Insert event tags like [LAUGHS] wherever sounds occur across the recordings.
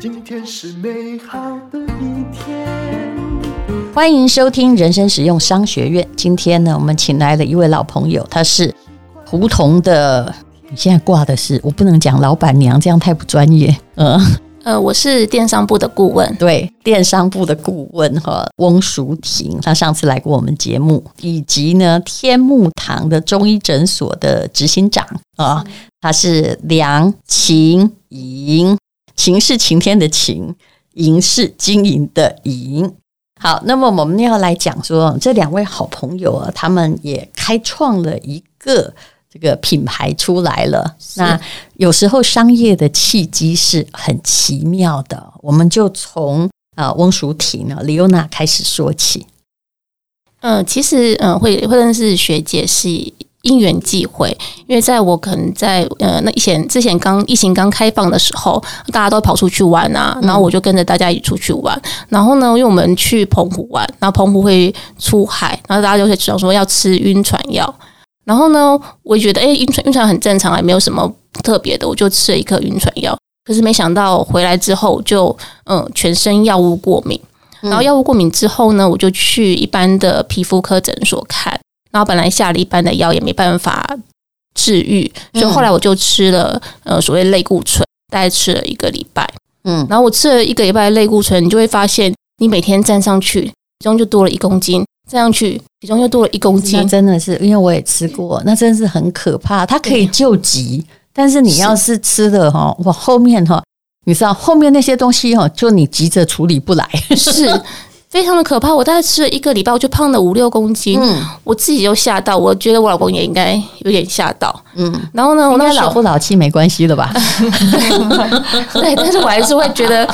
今天是美好的一天。欢迎收听人生实用商学院。今天呢，我们请来了一位老朋友，他是胡同的。你现在挂的是，我不能讲老板娘，这样太不专业。嗯。呃，我是电商部的顾问，对，电商部的顾问哈，翁淑婷，她上次来过我们节目，以及呢，天目堂的中医诊所的执行长啊，她是梁晴莹，晴是晴天的晴，莹是经营的莹。好，那么我们要来讲说，这两位好朋友啊，他们也开创了一个。这个品牌出来了，那有时候商业的契机是很奇妙的。我们就从啊翁淑婷呢李优娜开始说起。嗯、呃，其实嗯、呃，会会认识学姐是因缘际会，因为在我可能在呃那以前之前刚疫情刚开放的时候，大家都跑出去玩啊，然后我就跟着大家一起出去玩。嗯、然后呢，因为我们去澎湖玩，然后澎湖会出海，然后大家就会讲说要吃晕船药。然后呢，我觉得哎，晕船晕船很正常，也没有什么特别的，我就吃了一颗晕船药。可是没想到回来之后就嗯，全身药物过敏。然后药物过敏之后呢，我就去一般的皮肤科诊所看。然后本来下了一般的药也没办法治愈，所以后来我就吃了呃所谓类固醇，大概吃了一个礼拜。嗯，然后我吃了一个礼拜类固醇，你就会发现你每天站上去体重就多了一公斤。这样去，体重又多了一公斤，真的是，因为我也吃过，那真的是很可怕。它可以救急，但是你要是吃了哈，我，后面哈，你知道后面那些东西哈，就你急着处理不来，[LAUGHS] 是非常的可怕。我大概吃了一个礼拜，我就胖了五六公斤，嗯，我自己就吓到，我觉得我老公也应该有点吓到，嗯。然后呢，我那老夫老妻没关系的吧？[LAUGHS] 对，但是我还是会觉得。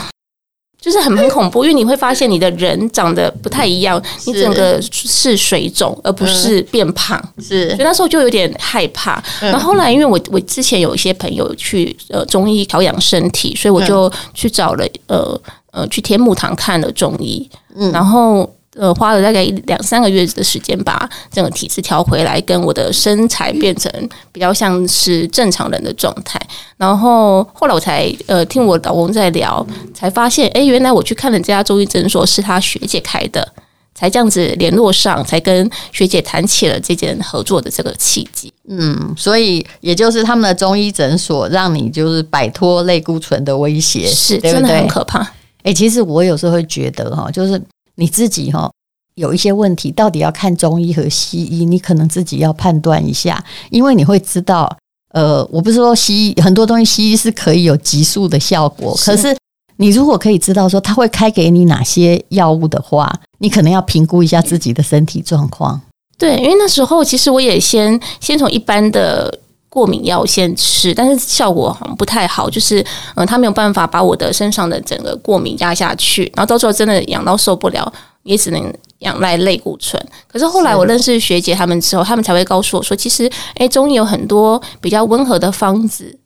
就是很很恐怖，因为你会发现你的人长得不太一样，你整个是水肿，而不是变胖。是，所以那时候就有点害怕。然后后来，因为我我之前有一些朋友去呃中医调养身体，所以我就去找了呃呃去天目堂看了中医，嗯，然后。呃，花了大概两三个月的时间，把整个体质调回来，跟我的身材变成比较像是正常人的状态。然后后来我才呃听我老公在聊，才发现，哎，原来我去看了这家中医诊所是他学姐开的，才这样子联络上，才跟学姐谈起了这件合作的这个契机。嗯，所以也就是他们的中医诊所，让你就是摆脱类固醇的威胁，是？真的很可怕。哎，其实我有时候会觉得哈，就是。你自己哈有一些问题，到底要看中医和西医，你可能自己要判断一下，因为你会知道，呃，我不是说西医很多东西西医是可以有急速的效果，可是你如果可以知道说他会开给你哪些药物的话，你可能要评估一下自己的身体状况。对，因为那时候其实我也先先从一般的过敏药先吃，但是效果好像不太好，就是嗯，他没有办法把我的身上的整个过敏压下去，然后到时候真的痒到受不了，也只能仰赖类固醇。可是后来我认识学姐他们之后，他们才会告诉我说，其实诶，中医有很多比较温和的方子，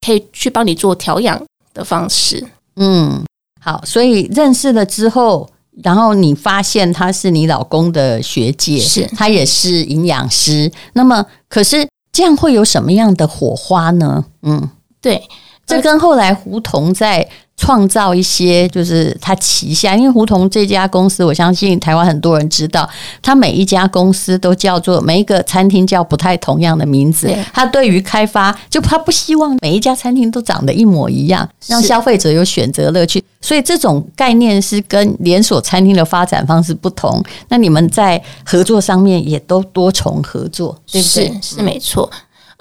可以去帮你做调养的方式。嗯，好，所以认识了之后，然后你发现他是你老公的学姐，是他也是营养师，那么可是。这样会有什么样的火花呢？嗯，对，这跟后来胡同在创造一些，就是他旗下，因为胡同这家公司，我相信台湾很多人知道，他每一家公司都叫做每一个餐厅叫不太同样的名字。他对于开发，就他不希望每一家餐厅都长得一模一样，让消费者有选择乐趣。所以这种概念是跟连锁餐厅的发展方式不同。那你们在合作上面也都多重合作，对不对？是，是没错。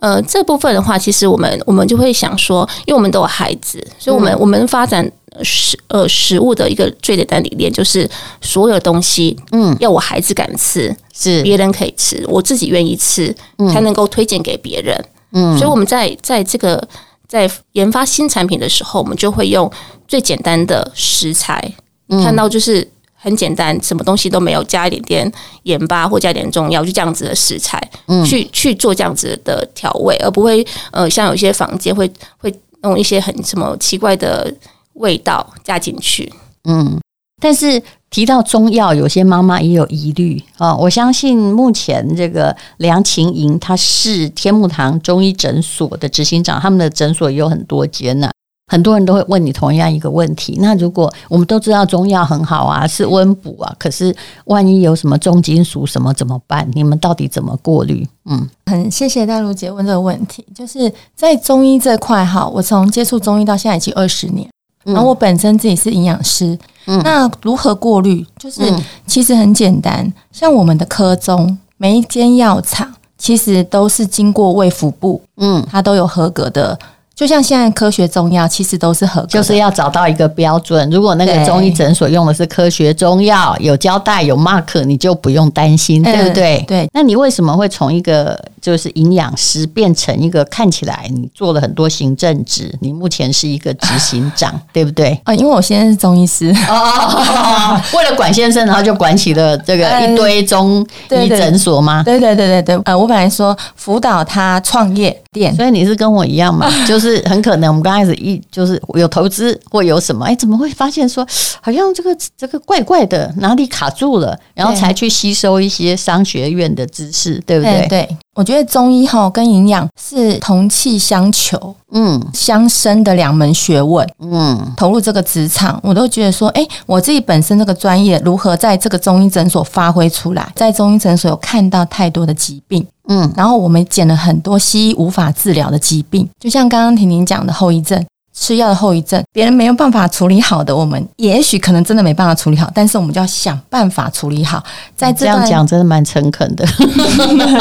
呃，这部分的话，其实我们我们就会想说，因为我们都有孩子，所以我们、嗯、我们发展食呃食物的一个最简单理念就是，所有东西，嗯，要我孩子敢吃，是。别人可以吃，我自己愿意吃，才能够推荐给别人。嗯，所以我们在在这个。在研发新产品的时候，我们就会用最简单的食材，嗯、看到就是很简单，什么东西都没有，加一点点盐巴或加点中药，就这样子的食材，嗯、去去做这样子的调味，而不会呃像有些房间会会弄一些很什么奇怪的味道加进去。嗯，但是提到中药，有些妈妈也有疑虑啊。我相信目前这个梁晴莹，她是天目堂中医诊所的执行长，他们的诊所也有很多间呢。很多人都会问你同样一个问题。那如果我们都知道中药很好啊，是温补啊，可是万一有什么重金属什么怎么办？你们到底怎么过滤？嗯，很谢谢淡如姐问这个问题。就是在中医这块哈，我从接触中医到现在已经二十年，然后我本身自己是营养师。嗯，那如何过滤？就是其实很简单，像我们的科中每一间药厂，其实都是经过卫福部，嗯，它都有合格的。就像现在科学中药，其实都是合格，就是要找到一个标准。如果那个中医诊所用的是科学中药，有交代有 mark，你就不用担心，对不对？对。那你为什么会从一个就是营养师变成一个看起来你做了很多行政职？你目前是一个执行长，[LAUGHS] 对不对？啊，因为我现在是中医师，哦，为了管先生，然后就管起了这个一堆中医诊所吗？对对对对对。呃，我本来说辅导他创业店，所以你是跟我一样嘛？[LAUGHS] 就是。是很可能，我们刚开始一就是有投资或有什么，哎，怎么会发现说好像这个这个怪怪的，哪里卡住了，然后才去吸收一些商学院的知识，对不对？对，我觉得中医哈跟营养是同气相求，嗯，相生的两门学问，嗯，投入这个职场，我都觉得说，哎，我自己本身这个专业如何在这个中医诊所发挥出来，在中医诊所有看到太多的疾病。嗯，然后我们捡了很多西医无法治疗的疾病，就像刚刚婷婷讲的后遗症，吃药的后遗症，别人没有办法处理好的，我们也许可能真的没办法处理好，但是我们就要想办法处理好。在这，这样讲真的蛮诚恳的，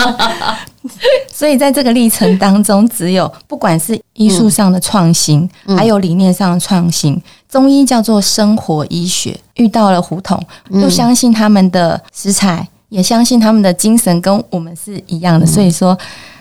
[LAUGHS] 所以在这个历程当中，只有不管是医术上的创新，嗯、还有理念上的创新，嗯、中医叫做生活医学，遇到了胡同，又相信他们的食材。也相信他们的精神跟我们是一样的，所以说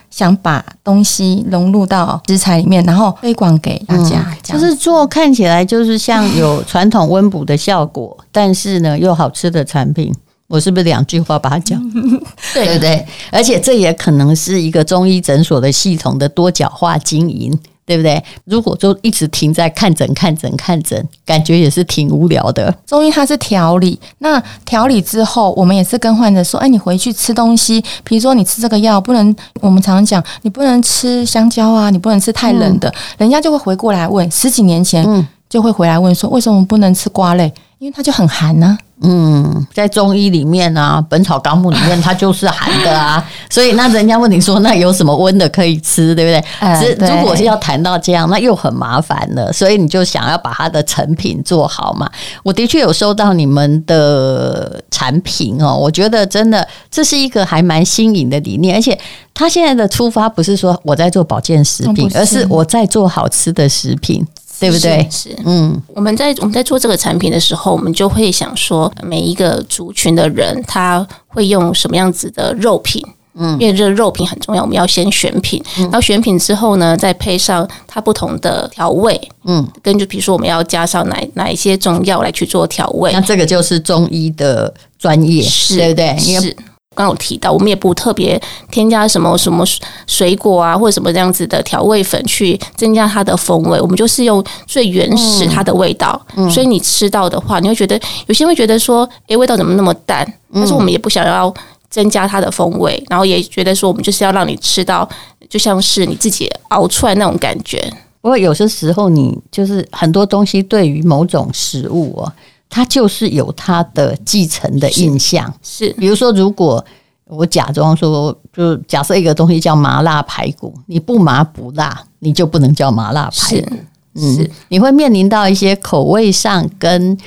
想把东西融入到食材里面，然后推广给大家。嗯、就是做看起来就是像有传统温补的效果，但是呢又好吃的产品。我是不是两句话把它讲？[LAUGHS] 对对对，而且这也可能是一个中医诊所的系统的多角化经营。对不对？如果就一直停在看诊、看诊、看诊，感觉也是挺无聊的。中医它是调理，那调理之后，我们也是跟患者说：“哎，你回去吃东西，比如说你吃这个药不能，我们常常讲你不能吃香蕉啊，你不能吃太冷的。嗯”人家就会回过来问，十几年前就会回来问说：“为什么不能吃瓜类？因为它就很寒呢、啊。”嗯，在中医里面啊，《本草纲目》里面它就是寒的啊，[LAUGHS] 所以那人家问你说，那有什么温的可以吃，对不对？呃、对，如果是要谈到这样，那又很麻烦了，所以你就想要把它的成品做好嘛。我的确有收到你们的产品哦，我觉得真的这是一个还蛮新颖的理念，而且他现在的出发不是说我在做保健食品，而是我在做好吃的食品。对不对？是，是嗯，我们在我们在做这个产品的时候，我们就会想说，每一个族群的人他会用什么样子的肉品，嗯，因为这个肉品很重要，我们要先选品，嗯、然后选品之后呢，再配上它不同的调味，嗯，根据比如说我们要加上哪哪一些中药来去做调味，那这个就是中医的专业，是对不对？是。刚刚有提到，我们也不特别添加什么什么水果啊，或者什么这样子的调味粉去增加它的风味。我们就是用最原始它的味道，嗯、所以你吃到的话，你会觉得有些人会觉得说，诶，味道怎么那么淡？但是我们也不想要增加它的风味，然后也觉得说，我们就是要让你吃到就像是你自己熬出来那种感觉。不过有些时候，你就是很多东西对于某种食物哦。它就是有它的继承的印象，是，是比如说，如果我假装说，就假设一个东西叫麻辣排骨，你不麻不辣，你就不能叫麻辣排骨，是，是。嗯，你会面临到一些口味上跟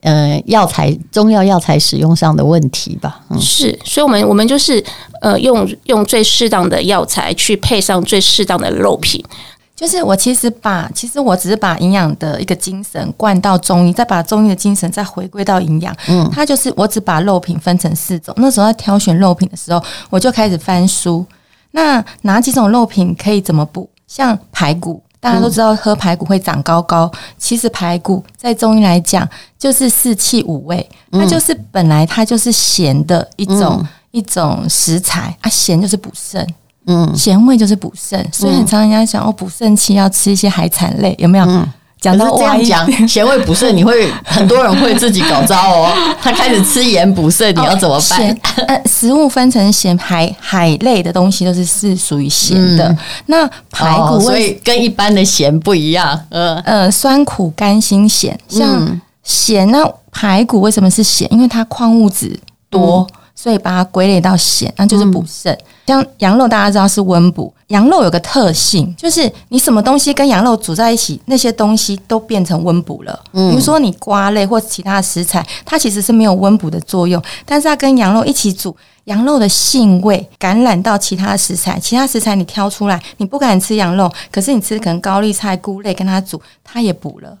呃药材中药药材使用上的问题吧，嗯，是，所以我们我们就是呃用用最适当的药材去配上最适当的肉品。就是我其实把，其实我只是把营养的一个精神灌到中医，再把中医的精神再回归到营养。嗯，它就是我只把肉品分成四种。那时候在挑选肉品的时候，我就开始翻书。那哪几种肉品可以怎么补？像排骨，大家都知道喝排骨会长高高。其实排骨在中医来讲，就是四气五味，它就是本来它就是咸的一种一种食材啊，咸就是补肾。嗯，咸味就是补肾，所以很常人家讲哦，补肾气要吃一些海产类，有没有？嗯、讲到这样讲，咸味补肾，你会很多人会自己搞糟哦。他开始吃盐补肾，你要怎么办？哦呃、食物分成咸海海类的东西都是是属于咸的。嗯、那排骨、哦、所以跟一般的咸不一样。嗯呃，酸苦甘辛咸，像咸那排骨为什么是咸？因为它矿物质多。嗯所以把它归类到咸，那就是补肾。嗯、像羊肉，大家知道是温补。羊肉有个特性，就是你什么东西跟羊肉煮在一起，那些东西都变成温补了。嗯、比如说你瓜类或其他的食材，它其实是没有温补的作用，但是它跟羊肉一起煮，羊肉的性味感染到其他食材，其他食材你挑出来，你不敢吃羊肉，可是你吃可能高丽菜、菇类跟它煮，它也补了。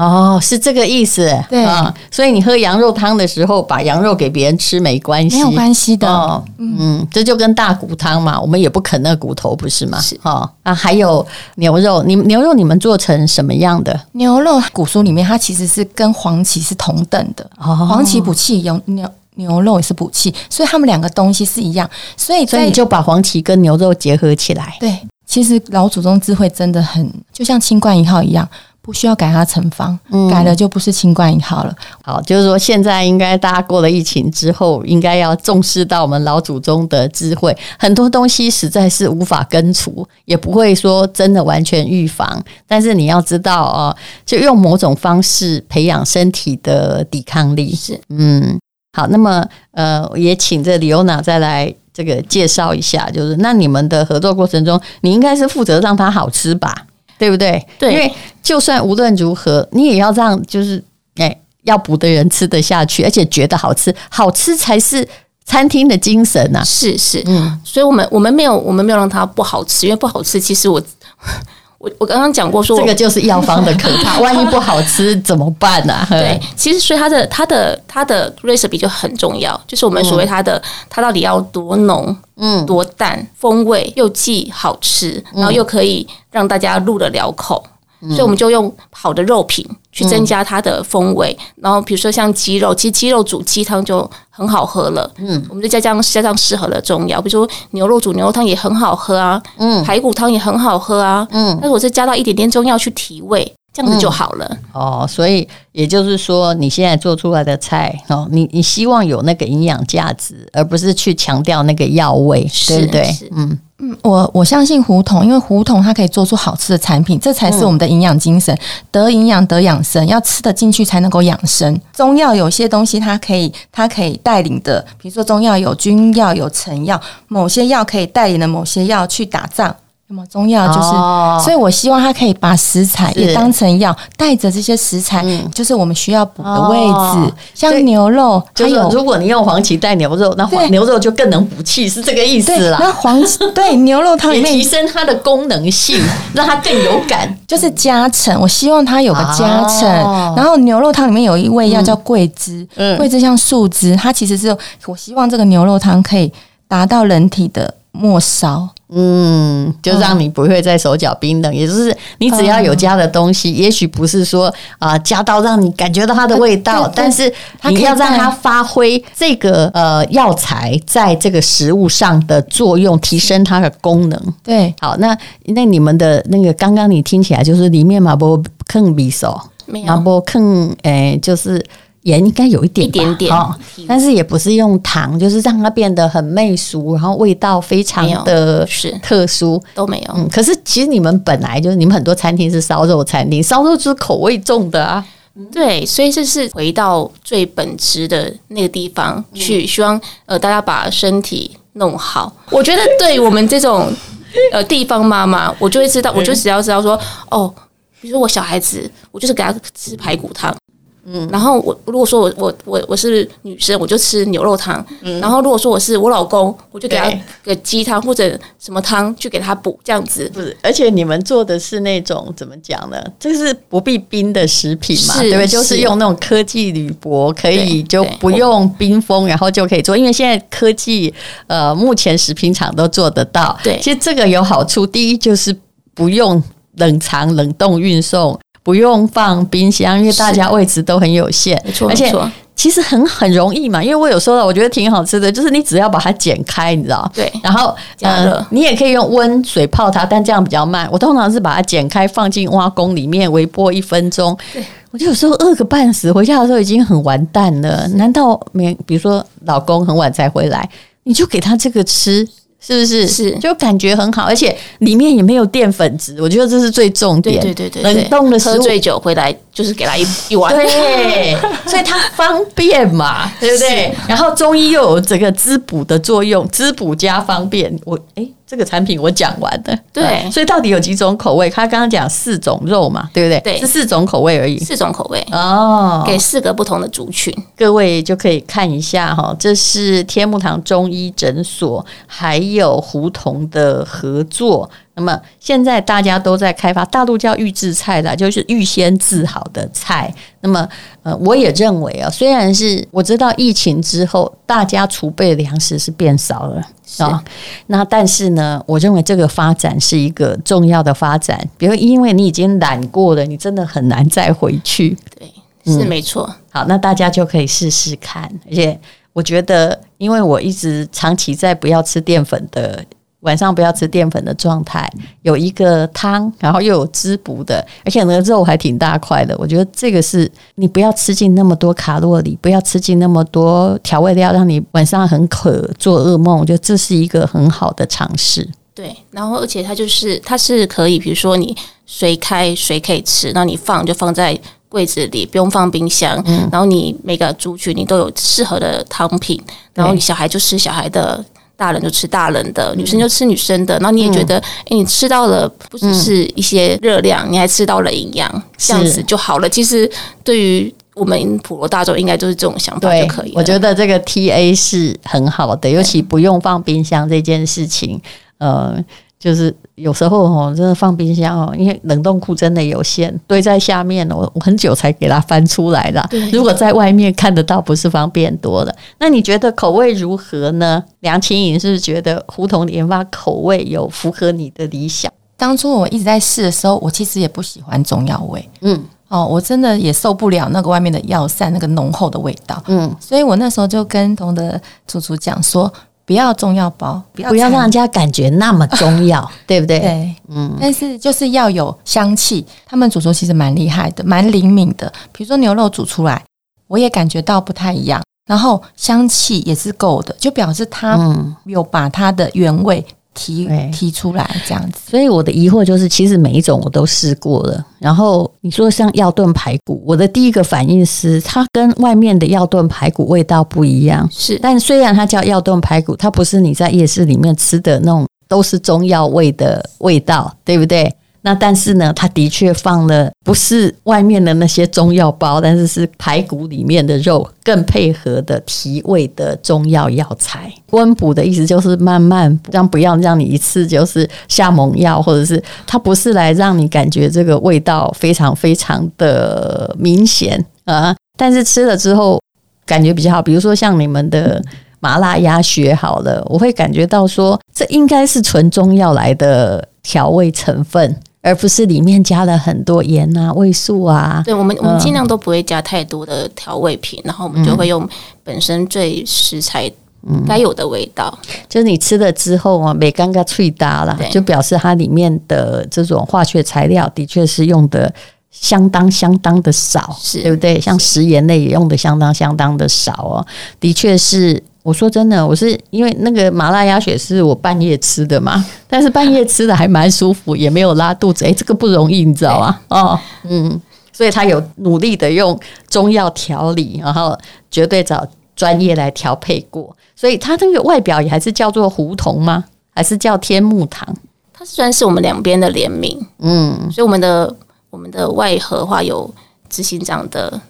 哦，是这个意思，对。啊，所以你喝羊肉汤的时候，把羊肉给别人吃没关系，没有关系的，哦、嗯，这就跟大骨汤嘛，我们也不啃那骨头，不是吗？是。哦，啊，还有牛肉，你牛肉你们做成什么样的？牛肉骨酥里面它其实是跟黄芪是同等的，哦、黄芪补气，有牛牛肉也是补气，所以他们两个东西是一样，所以所以你就把黄芪跟牛肉结合起来，对，其实老祖宗智慧真的很，就像清冠一号一样。不需要改它成方，改了就不是清冠一号了。嗯。好，就是说现在应该大家过了疫情之后，应该要重视到我们老祖宗的智慧。很多东西实在是无法根除，也不会说真的完全预防。但是你要知道哦，就用某种方式培养身体的抵抗力。是，嗯，好。那么呃，也请这李欧娜再来这个介绍一下，就是那你们的合作过程中，你应该是负责让它好吃吧？对不对？对，因为就算无论如何，你也要让就是哎，要补的人吃得下去，而且觉得好吃，好吃才是餐厅的精神呐、啊。是是，嗯，所以我们我们没有我们没有让它不好吃，因为不好吃，其实我。我我刚刚讲过说，这个就是药方的可怕，[LAUGHS] 万一不好吃怎么办呢、啊？对，其实所以它的它的它的 recipe 就很重要，就是我们所谓它的、嗯、它到底要多浓，嗯，多淡，风味又既好吃，然后又可以让大家入得了口。所以我们就用好的肉品去增加它的风味，嗯、然后比如说像鸡肉，其实鸡肉煮鸡汤就很好喝了。嗯，我们就加这样加上适合的中药，比如说牛肉煮牛肉汤也很好喝啊，嗯，排骨汤也很好喝啊，嗯，但是我是加到一点点中药去提味，这样子就好了。嗯、哦，所以也就是说，你现在做出来的菜哦，你你希望有那个营养价值，而不是去强调那个药味，是对不对？嗯。嗯，我我相信胡同，因为胡同它可以做出好吃的产品，这才是我们的营养精神。得营养得养生，要吃得进去才能够养生。中药有些东西它可以，它可以带领的，比如说中药有君药有臣药，某些药可以带领的某些药去打仗。那么中药就是，哦、所以我希望他可以把食材也当成药，带着这些食材，嗯、就是我们需要补的位置，哦、像牛肉，就是如果你用黄芪带牛肉，那黄牛肉就更能补气，是这个意思啦。那黄 [LAUGHS] 对牛肉汤里面提升它的功能性，让它更有感，就是加成。我希望它有个加成。哦、然后牛肉汤里面有一味药叫桂枝，嗯、桂枝像树枝，它其实是我希望这个牛肉汤可以达到人体的末梢。嗯，就让你不会再手脚冰冷，嗯、也就是你只要有加的东西，嗯、也许不是说啊、呃、加到让你感觉到它的味道，呃、但是你要让它发挥这个呃药材在这个食物上的作用，提升它的功能。对，好，那那你们的那个刚刚你听起来就是里面嘛不坑匕首，没有不坑诶，就是。盐应该有一点，一点点，哦，但是也不是用糖，就是让它变得很媚俗，然后味道非常的是特殊，都没有。嗯，可是其实你们本来就是你们很多餐厅是烧肉餐厅，烧肉就是口味重的啊。对，所以这是回到最本质的那个地方去，希望呃大家把身体弄好。[LAUGHS] 我觉得对我们这种 [LAUGHS] 呃地方妈妈，我就会知道，我就只要知道说，哦，比如说我小孩子，我就是给他吃排骨汤。嗯，然后我如果说我我我我是女生，我就吃牛肉汤。嗯，然后如果说我是我老公，我就给他个鸡汤或者什么汤去给他补，这样子。不是，而且你们做的是那种怎么讲呢？这是不必冰的食品嘛，对不对？就是用那种科技铝箔，可以就不用冰封，然后就可以做。因为现在科技呃，目前食品厂都做得到。对，其实这个有好处，第一就是不用冷藏、冷冻运送。不用放冰箱，因为大家位置都很有限，没错，而且其实很很容易嘛，因为我有说了，我觉得挺好吃的，就是你只要把它剪开，你知道？对。然后加热、呃，你也可以用温水泡它，但这样比较慢。我通常是把它剪开，放进挖工里面微波一分钟。对。我就有时候饿个半死，回家的时候已经很完蛋了。难道没？比如说老公很晚才回来，你就给他这个吃？是不是？是，就感觉很好，而且里面也没有淀粉质，我觉得这是最重点。对对对对，冷冻的时候喝醉酒回来就是给他一一碗，对，所以它方便嘛，[LAUGHS] 对不对？然后中医又有这个滋补的作用，滋补加方便，我哎。诶这个产品我讲完了，对、嗯，所以到底有几种口味？他刚刚讲四种肉嘛，对不对？对，是四种口味而已，四种口味哦，给四个不同的族群，各位就可以看一下哈。这是天目堂中医诊所还有胡同的合作。那么现在大家都在开发，大陆叫预制菜的，就是预先制好的菜。那么呃，我也认为啊，虽然是我知道疫情之后大家储备粮食是变少了。啊、哦，那但是呢，我认为这个发展是一个重要的发展。比如，因为你已经懒过了，你真的很难再回去。对，是没错。嗯、好，那大家就可以试试看。而且，我觉得，因为我一直长期在不要吃淀粉的。晚上不要吃淀粉的状态，有一个汤，然后又有滋补的，而且那个肉还挺大块的。我觉得这个是你不要吃进那么多卡路里，不要吃进那么多调味料，让你晚上很渴做噩梦。我觉得这是一个很好的尝试。对，然后而且它就是它是可以，比如说你随开随可以吃，然后你放就放在柜子里，不用放冰箱。嗯，然后你每个族群你都有适合的汤品，然后你小孩就吃小孩的。大人就吃大人的，女生就吃女生的，然后你也觉得，哎、嗯欸，你吃到了不只是一些热量，嗯，你还吃到了营养，这样子就好了。其实对于我们普罗大众，应该就是这种想法就可以了。我觉得这个 TA 是很好的，尤其不用放冰箱这件事情，呃。就是有时候哦，真的放冰箱哦，因为冷冻库真的有限，堆在下面，我我很久才给它翻出来的。如果在外面看得到，不是方便多了。那你觉得口味如何呢？梁青颖是不是觉得胡同研发口味有符合你的理想？当初我一直在试的时候，我其实也不喜欢中药味。嗯，哦，我真的也受不了那个外面的药膳那个浓厚的味道。嗯，所以我那时候就跟同的主厨讲说。不要中药包，不要，让人家感觉那么中药，[LAUGHS] 对不对？对，嗯。但是就是要有香气，他们煮熟其实蛮厉害的，蛮灵敏的。比如说牛肉煮出来，我也感觉到不太一样，然后香气也是够的，就表示它有把它的原味。提提出来这样子，所以我的疑惑就是，其实每一种我都试过了。然后你说像药炖排骨，我的第一个反应是，它跟外面的药炖排骨味道不一样。是，但虽然它叫药炖排骨，它不是你在夜市里面吃的那种都是中药味的味道，对不对？那但是呢，它的确放了不是外面的那些中药包，但是是排骨里面的肉更配合的提味的中药药材。温补的意思就是慢慢让，不要让你一次就是下猛药，或者是它不是来让你感觉这个味道非常非常的明显啊。但是吃了之后感觉比较好，比如说像你们的麻辣鸭血好了，我会感觉到说这应该是纯中药来的调味成分。而不是里面加了很多盐啊、味素啊。对，我们我们尽量都不会加太多的调味品，嗯，然后我们就会用本身最食材该有的味道。嗯，就是你吃了之后啊，没刚刚脆搭了，就表示它里面的这种化学材料的确是用的相当相当的少，是对不对？像食盐类也用的相当相当的少哦，的确是。我说真的，我是因为那个麻辣鸭血是我半夜吃的嘛，[LAUGHS] 但是半夜吃的还蛮舒服，也没有拉肚子。哎，这个不容易，你知道吗？哦，嗯，所以他有努力的用中药调理，然后绝对找专业来调配过，所以他那个外表也还是叫做胡同吗？还是叫天目堂？它算是我们两边的联名，嗯，所以我们的我们的外盒话有执行长的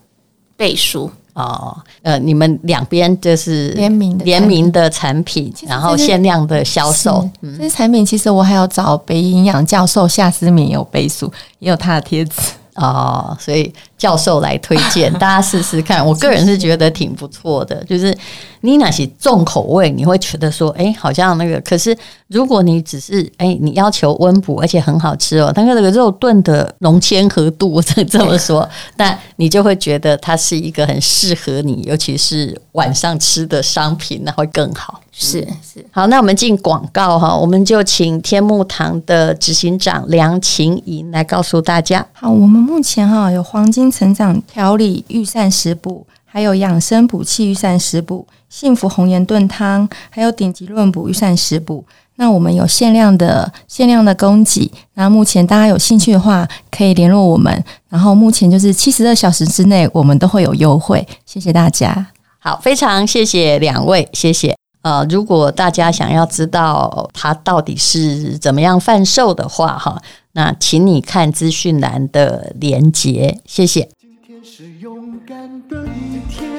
背书。哦，呃，你们两边就是联名的联名的产品，然后限量的销售。嗯，这些产品其实我还要找北医营养教授夏思敏有背书，也有他的贴纸。哦，所以教授来推荐，[LAUGHS] 大家试试看。我个人是觉得挺不错的，就是你那些重口味，你会觉得说，哎，好像那个。可是如果你只是哎，你要求温补而且很好吃哦，但是那个肉炖的浓鲜和度我这这么说，那你就会觉得它是一个很适合你，尤其是晚上吃的商品，那会更好。是是，好，那我们进广告哈，我们就请天目堂的执行长梁晴莹来告诉大家。好，我们目前哈有黄金成长调理御膳食补，还有养生补气御膳食补，幸福红颜炖汤，还有顶级润补御膳食补。那我们有限量的限量的供给，那目前大家有兴趣的话，可以联络我们。然后目前就是七十二小时之内，我们都会有优惠。谢谢大家。好，非常谢谢两位，谢谢。呃，如果大家想要知道他到底是怎么样贩售的话，哈，那请你看资讯栏的连接，谢谢。今天是勇敢的一天，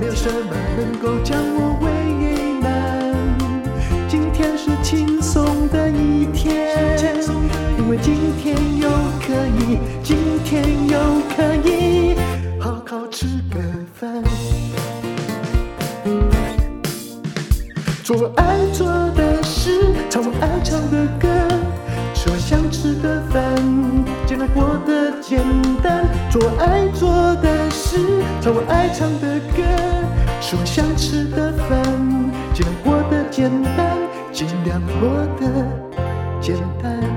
没有什么能够唱我爱唱的歌，吃我想吃的饭，尽量过得简单，尽量过得简单。